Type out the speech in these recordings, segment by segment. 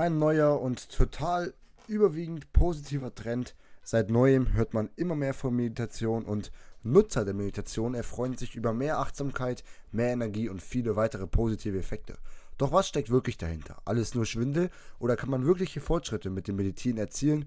Ein neuer und total überwiegend positiver Trend. Seit neuem hört man immer mehr von Meditation und Nutzer der Meditation erfreuen sich über mehr Achtsamkeit, mehr Energie und viele weitere positive Effekte. Doch was steckt wirklich dahinter? Alles nur Schwindel oder kann man wirkliche Fortschritte mit dem Meditieren erzielen?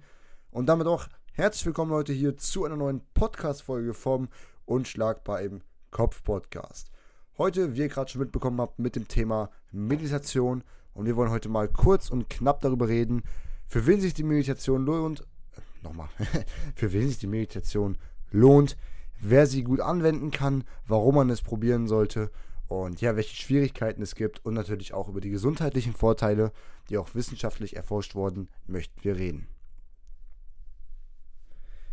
Und damit auch herzlich willkommen Leute hier zu einer neuen Podcast-Folge vom Unschlagbar im Kopf Podcast. Heute, wie ihr gerade schon mitbekommen habt, mit dem Thema Meditation und wir wollen heute mal kurz und knapp darüber reden, für wen sich die Meditation lohnt. Äh, nochmal, für wen sich die Meditation lohnt, wer sie gut anwenden kann, warum man es probieren sollte und ja, welche Schwierigkeiten es gibt und natürlich auch über die gesundheitlichen Vorteile, die auch wissenschaftlich erforscht wurden, möchten wir reden.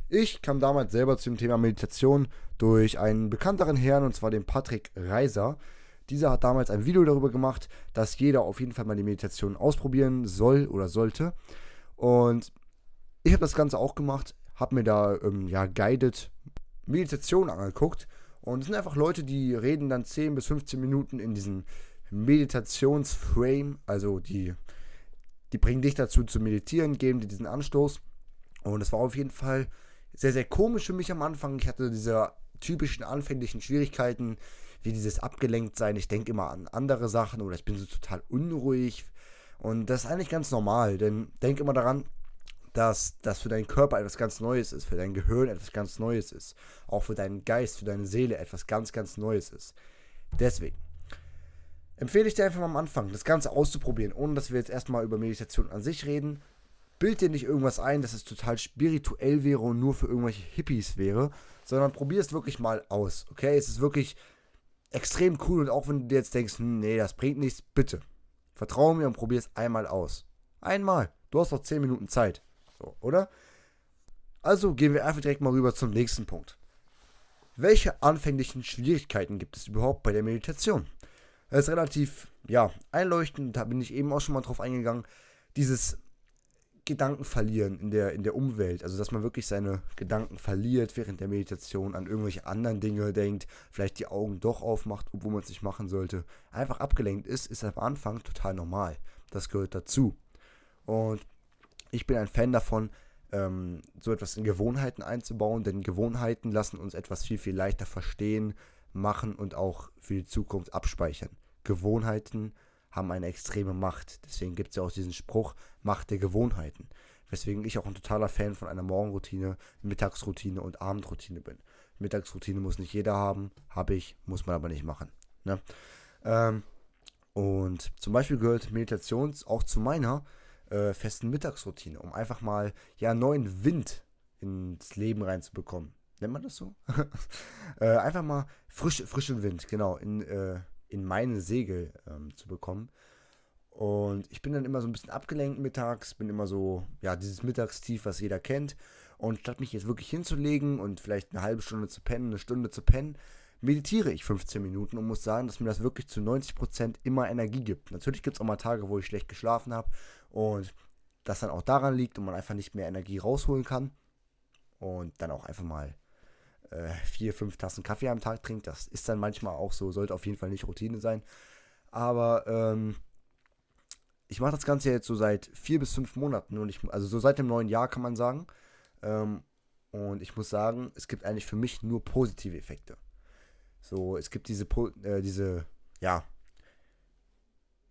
Ich kam damals selber zum Thema Meditation durch einen bekannteren Herrn, und zwar den Patrick Reiser. Dieser hat damals ein Video darüber gemacht, dass jeder auf jeden Fall mal die Meditation ausprobieren soll oder sollte. Und ich habe das Ganze auch gemacht, habe mir da ähm, ja guided Meditation angeguckt. Und es sind einfach Leute, die reden dann 10 bis 15 Minuten in diesen Meditationsframe. Also die, die bringen dich dazu zu meditieren, geben dir diesen Anstoß. Und es war auf jeden Fall sehr, sehr komisch für mich am Anfang. Ich hatte diese typischen anfänglichen Schwierigkeiten, wie dieses Abgelenktsein. Ich denke immer an andere Sachen oder ich bin so total unruhig. Und das ist eigentlich ganz normal, denn denk immer daran, dass das für deinen Körper etwas ganz Neues ist, für dein Gehirn etwas ganz Neues ist, auch für deinen Geist, für deine Seele etwas ganz, ganz Neues ist. Deswegen empfehle ich dir einfach mal am Anfang, das Ganze auszuprobieren, ohne dass wir jetzt erstmal über Meditation an sich reden. Bild dir nicht irgendwas ein, dass es total spirituell wäre und nur für irgendwelche Hippies wäre, sondern probier es wirklich mal aus. Okay, es ist wirklich extrem cool und auch wenn du dir jetzt denkst, hm, nee, das bringt nichts, bitte. Vertraue mir und probier es einmal aus. Einmal. Du hast noch 10 Minuten Zeit. So, oder? Also gehen wir einfach direkt mal rüber zum nächsten Punkt. Welche anfänglichen Schwierigkeiten gibt es überhaupt bei der Meditation? Das ist relativ, ja, einleuchtend, da bin ich eben auch schon mal drauf eingegangen. Dieses Gedanken verlieren in der, in der Umwelt. Also, dass man wirklich seine Gedanken verliert während der Meditation, an irgendwelche anderen Dinge denkt, vielleicht die Augen doch aufmacht, obwohl man es nicht machen sollte. Einfach abgelenkt ist, ist am Anfang total normal. Das gehört dazu. Und ich bin ein Fan davon, ähm, so etwas in Gewohnheiten einzubauen, denn Gewohnheiten lassen uns etwas viel, viel leichter verstehen, machen und auch für die Zukunft abspeichern. Gewohnheiten haben eine extreme Macht. Deswegen gibt es ja auch diesen Spruch, Macht der Gewohnheiten. Weswegen ich auch ein totaler Fan von einer Morgenroutine, Mittagsroutine und Abendroutine bin. Mittagsroutine muss nicht jeder haben, habe ich, muss man aber nicht machen. Ne? Ähm, und zum Beispiel gehört Meditation auch zu meiner äh, festen Mittagsroutine, um einfach mal ja neuen Wind ins Leben reinzubekommen. Nennt man das so? äh, einfach mal frisch, frischen Wind, genau, in, äh, in meine Segel ähm, zu bekommen. Und ich bin dann immer so ein bisschen abgelenkt mittags, bin immer so, ja, dieses Mittagstief, was jeder kennt. Und statt mich jetzt wirklich hinzulegen und vielleicht eine halbe Stunde zu pennen, eine Stunde zu pennen, meditiere ich 15 Minuten und muss sagen, dass mir das wirklich zu 90% immer Energie gibt. Natürlich gibt es auch mal Tage, wo ich schlecht geschlafen habe und das dann auch daran liegt und man einfach nicht mehr Energie rausholen kann und dann auch einfach mal äh, vier, fünf Tassen Kaffee am Tag trinkt. Das ist dann manchmal auch so, sollte auf jeden Fall nicht Routine sein. Aber ähm, ich mache das Ganze jetzt so seit vier bis fünf Monaten und ich, also so seit dem neuen Jahr kann man sagen. Ähm, und ich muss sagen, es gibt eigentlich für mich nur positive Effekte. So, es gibt diese, äh, diese, ja,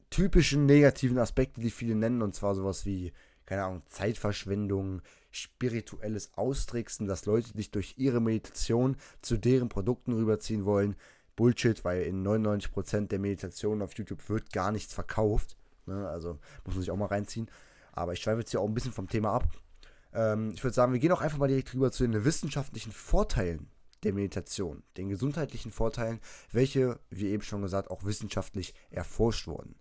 typischen negativen Aspekte, die viele nennen, und zwar sowas wie, keine Ahnung, Zeitverschwendung, spirituelles Austricksen, dass Leute dich durch ihre Meditation zu deren Produkten rüberziehen wollen. Bullshit, weil in 99% der Meditationen auf YouTube wird gar nichts verkauft. Ne? Also muss man sich auch mal reinziehen. Aber ich schweife jetzt hier auch ein bisschen vom Thema ab. Ähm, ich würde sagen, wir gehen auch einfach mal direkt rüber zu den wissenschaftlichen Vorteilen der Meditation, den gesundheitlichen Vorteilen, welche, wie eben schon gesagt, auch wissenschaftlich erforscht wurden.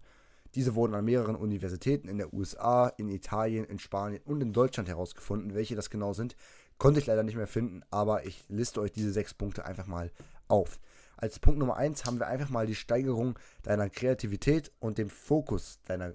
Diese wurden an mehreren Universitäten in der USA, in Italien, in Spanien und in Deutschland herausgefunden. Welche das genau sind, konnte ich leider nicht mehr finden, aber ich liste euch diese sechs Punkte einfach mal auf. Als Punkt Nummer eins haben wir einfach mal die Steigerung deiner Kreativität und dem Fokus deiner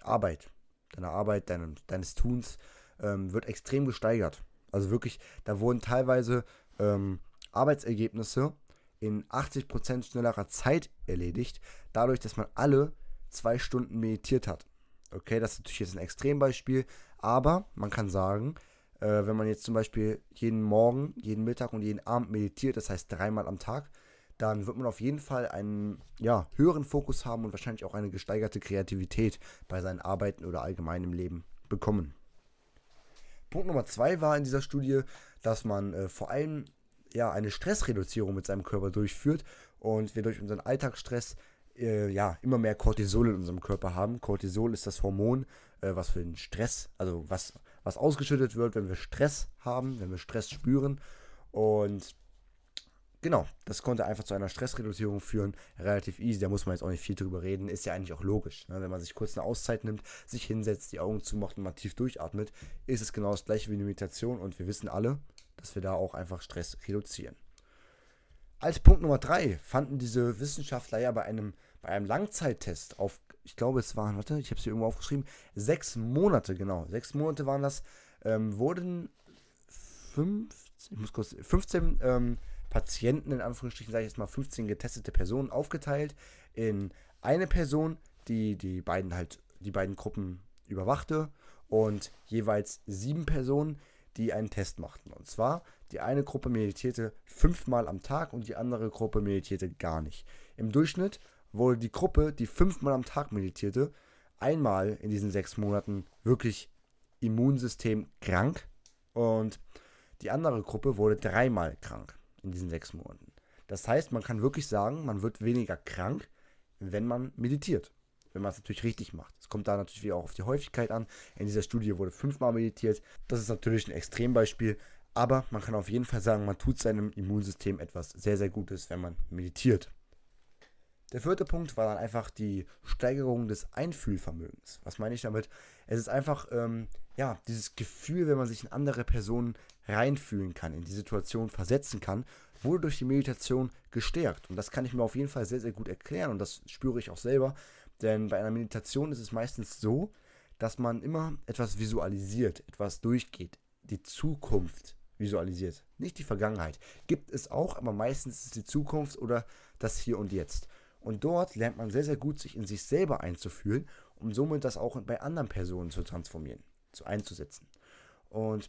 Arbeit, deiner Arbeit, deinem, deines Tuns ähm, wird extrem gesteigert. Also wirklich, da wurden teilweise ähm, Arbeitsergebnisse in 80% schnellerer Zeit erledigt, dadurch, dass man alle zwei Stunden meditiert hat. Okay, das ist natürlich jetzt ein Extrembeispiel, aber man kann sagen, äh, wenn man jetzt zum Beispiel jeden Morgen, jeden Mittag und jeden Abend meditiert, das heißt dreimal am Tag, dann wird man auf jeden Fall einen ja, höheren Fokus haben und wahrscheinlich auch eine gesteigerte Kreativität bei seinen Arbeiten oder allgemeinem Leben bekommen. Punkt Nummer zwei war in dieser Studie, dass man äh, vor allem ja, eine Stressreduzierung mit seinem Körper durchführt und wir durch unseren Alltagsstress äh, ja, immer mehr Cortisol in unserem Körper haben. Cortisol ist das Hormon, äh, was für den Stress, also was, was ausgeschüttet wird, wenn wir Stress haben, wenn wir Stress spüren. Und genau, das konnte einfach zu einer Stressreduzierung führen. Relativ easy, da muss man jetzt auch nicht viel drüber reden. Ist ja eigentlich auch logisch. Ne? Wenn man sich kurz eine Auszeit nimmt, sich hinsetzt, die Augen zumacht und mal tief durchatmet, ist es genau das gleiche wie eine Meditation. Und wir wissen alle, dass wir da auch einfach Stress reduzieren. Als Punkt Nummer drei fanden diese Wissenschaftler ja bei einem, bei einem Langzeittest auf, ich glaube es waren, warte, ich habe es hier irgendwo aufgeschrieben, sechs Monate, genau, sechs Monate waren das, ähm, wurden 15, ich muss kurz, 15 ähm, Patienten, in Anführungsstrichen sage ich jetzt mal 15 getestete Personen aufgeteilt in eine Person, die die beiden halt, die beiden Gruppen überwachte und jeweils sieben Personen, die einen Test machten. Und zwar die eine Gruppe meditierte fünfmal am Tag und die andere Gruppe meditierte gar nicht. Im Durchschnitt wurde die Gruppe, die fünfmal am Tag meditierte, einmal in diesen sechs Monaten wirklich Immunsystem krank und die andere Gruppe wurde dreimal krank in diesen sechs Monaten. Das heißt, man kann wirklich sagen, man wird weniger krank, wenn man meditiert. Wenn man es natürlich richtig macht. Es kommt da natürlich wieder auch auf die Häufigkeit an. In dieser Studie wurde fünfmal meditiert. Das ist natürlich ein Extrembeispiel, aber man kann auf jeden Fall sagen, man tut seinem Immunsystem etwas sehr, sehr Gutes, wenn man meditiert. Der vierte Punkt war dann einfach die Steigerung des Einfühlvermögens. Was meine ich damit? Es ist einfach, ähm, ja, dieses Gefühl, wenn man sich in andere Personen reinfühlen kann, in die Situation versetzen kann, wurde durch die Meditation gestärkt. Und das kann ich mir auf jeden Fall sehr, sehr gut erklären und das spüre ich auch selber. Denn bei einer Meditation ist es meistens so, dass man immer etwas visualisiert, etwas durchgeht, die Zukunft visualisiert, nicht die Vergangenheit. Gibt es auch, aber meistens ist es die Zukunft oder das Hier und Jetzt. Und dort lernt man sehr, sehr gut, sich in sich selber einzufühlen, um somit das auch bei anderen Personen zu transformieren, zu einzusetzen. Und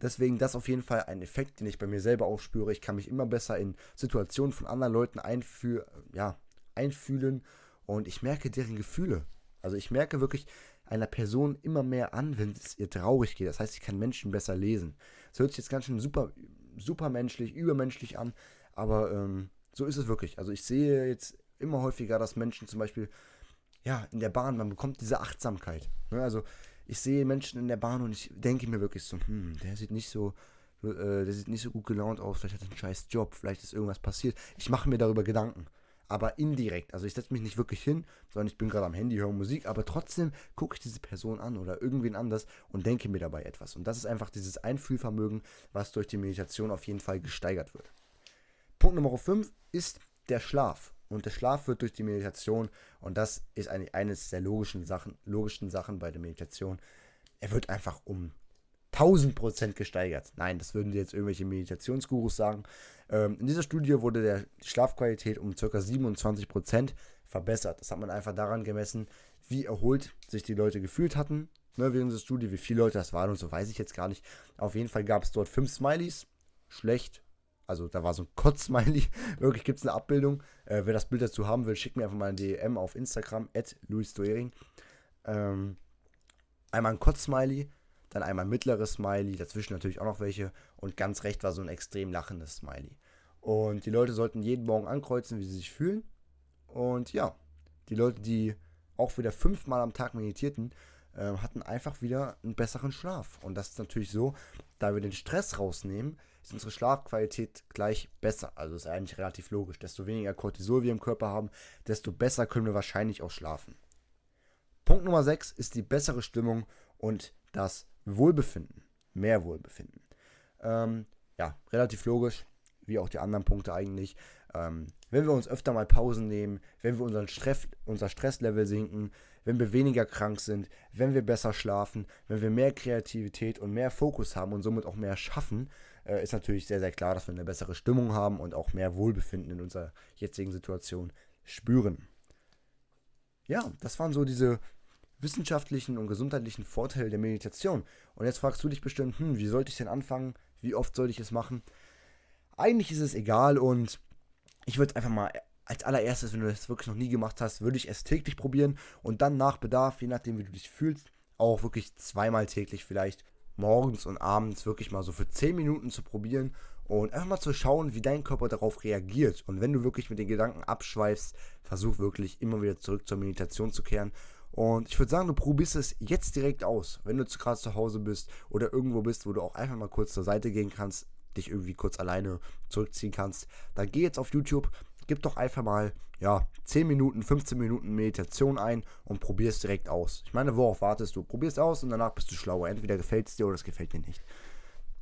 deswegen das auf jeden Fall ein Effekt, den ich bei mir selber auch spüre. Ich kann mich immer besser in Situationen von anderen Leuten einfü ja, einfühlen und ich merke deren Gefühle. Also ich merke wirklich einer Person immer mehr an, wenn es ihr traurig geht. Das heißt, ich kann Menschen besser lesen. Das hört sich jetzt ganz schön super, supermenschlich, übermenschlich an, aber ähm, so ist es wirklich. Also ich sehe jetzt immer häufiger, dass Menschen zum Beispiel, ja, in der Bahn, man bekommt diese Achtsamkeit. Ne? Also ich sehe Menschen in der Bahn und ich denke mir wirklich so, hm, der sieht nicht so, äh, der sieht nicht so gut gelaunt aus, vielleicht hat er einen scheiß Job, vielleicht ist irgendwas passiert. Ich mache mir darüber Gedanken aber indirekt. Also ich setze mich nicht wirklich hin, sondern ich bin gerade am Handy, höre Musik, aber trotzdem gucke ich diese Person an oder irgendwen anders und denke mir dabei etwas. Und das ist einfach dieses Einfühlvermögen, was durch die Meditation auf jeden Fall gesteigert wird. Punkt Nummer 5 ist der Schlaf. Und der Schlaf wird durch die Meditation, und das ist eigentlich eines der logischen Sachen, logischen Sachen bei der Meditation, er wird einfach um 1000 Prozent gesteigert. Nein, das würden jetzt irgendwelche Meditationsgurus sagen. Ähm, in dieser Studie wurde der, die Schlafqualität um ca. 27 Prozent verbessert. Das hat man einfach daran gemessen, wie erholt sich die Leute gefühlt hatten ne, während der Studie. Wie viele Leute das waren und so weiß ich jetzt gar nicht. Auf jeden Fall gab es dort fünf Smileys. Schlecht. Also da war so ein Kotz-Smiley. Wirklich gibt es eine Abbildung. Äh, wer das Bild dazu haben will, schickt mir einfach mal ein DM auf Instagram, at Ähm, einmal ein Kotz-Smiley dann einmal mittleres Smiley, dazwischen natürlich auch noch welche und ganz recht war so ein extrem lachendes Smiley. Und die Leute sollten jeden Morgen ankreuzen, wie sie sich fühlen. Und ja, die Leute, die auch wieder fünfmal am Tag meditierten, äh, hatten einfach wieder einen besseren Schlaf. Und das ist natürlich so, da wir den Stress rausnehmen, ist unsere Schlafqualität gleich besser. Also ist eigentlich relativ logisch. Desto weniger Cortisol wir im Körper haben, desto besser können wir wahrscheinlich auch schlafen. Punkt Nummer 6 ist die bessere Stimmung und das Wohlbefinden, mehr Wohlbefinden. Ähm, ja, relativ logisch, wie auch die anderen Punkte eigentlich. Ähm, wenn wir uns öfter mal Pausen nehmen, wenn wir unseren Stress, unser Stresslevel sinken, wenn wir weniger krank sind, wenn wir besser schlafen, wenn wir mehr Kreativität und mehr Fokus haben und somit auch mehr schaffen, äh, ist natürlich sehr, sehr klar, dass wir eine bessere Stimmung haben und auch mehr Wohlbefinden in unserer jetzigen Situation spüren. Ja, das waren so diese wissenschaftlichen und gesundheitlichen Vorteile der Meditation. Und jetzt fragst du dich bestimmt, hm, wie sollte ich denn anfangen? Wie oft sollte ich es machen? Eigentlich ist es egal und ich würde einfach mal als allererstes, wenn du das wirklich noch nie gemacht hast, würde ich es täglich probieren und dann nach Bedarf, je nachdem wie du dich fühlst, auch wirklich zweimal täglich vielleicht morgens und abends wirklich mal so für 10 Minuten zu probieren und einfach mal zu schauen, wie dein Körper darauf reagiert. Und wenn du wirklich mit den Gedanken abschweifst, versuch wirklich immer wieder zurück zur Meditation zu kehren. Und ich würde sagen, du probierst es jetzt direkt aus, wenn du gerade zu Hause bist oder irgendwo bist, wo du auch einfach mal kurz zur Seite gehen kannst, dich irgendwie kurz alleine zurückziehen kannst. Dann geh jetzt auf YouTube, gib doch einfach mal, ja, 10 Minuten, 15 Minuten Meditation ein und probier es direkt aus. Ich meine, worauf wartest du? Probier es aus und danach bist du schlauer. Entweder gefällt es dir oder es gefällt dir nicht.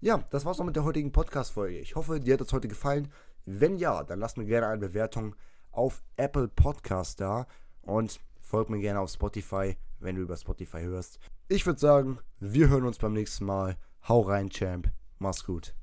Ja, das war's auch mit der heutigen Podcast-Folge. Ich hoffe, dir hat es heute gefallen. Wenn ja, dann lass mir gerne eine Bewertung auf Apple Podcast da und folg mir gerne auf Spotify, wenn du über Spotify hörst. Ich würde sagen, wir hören uns beim nächsten Mal. Hau rein, Champ. Mach's gut.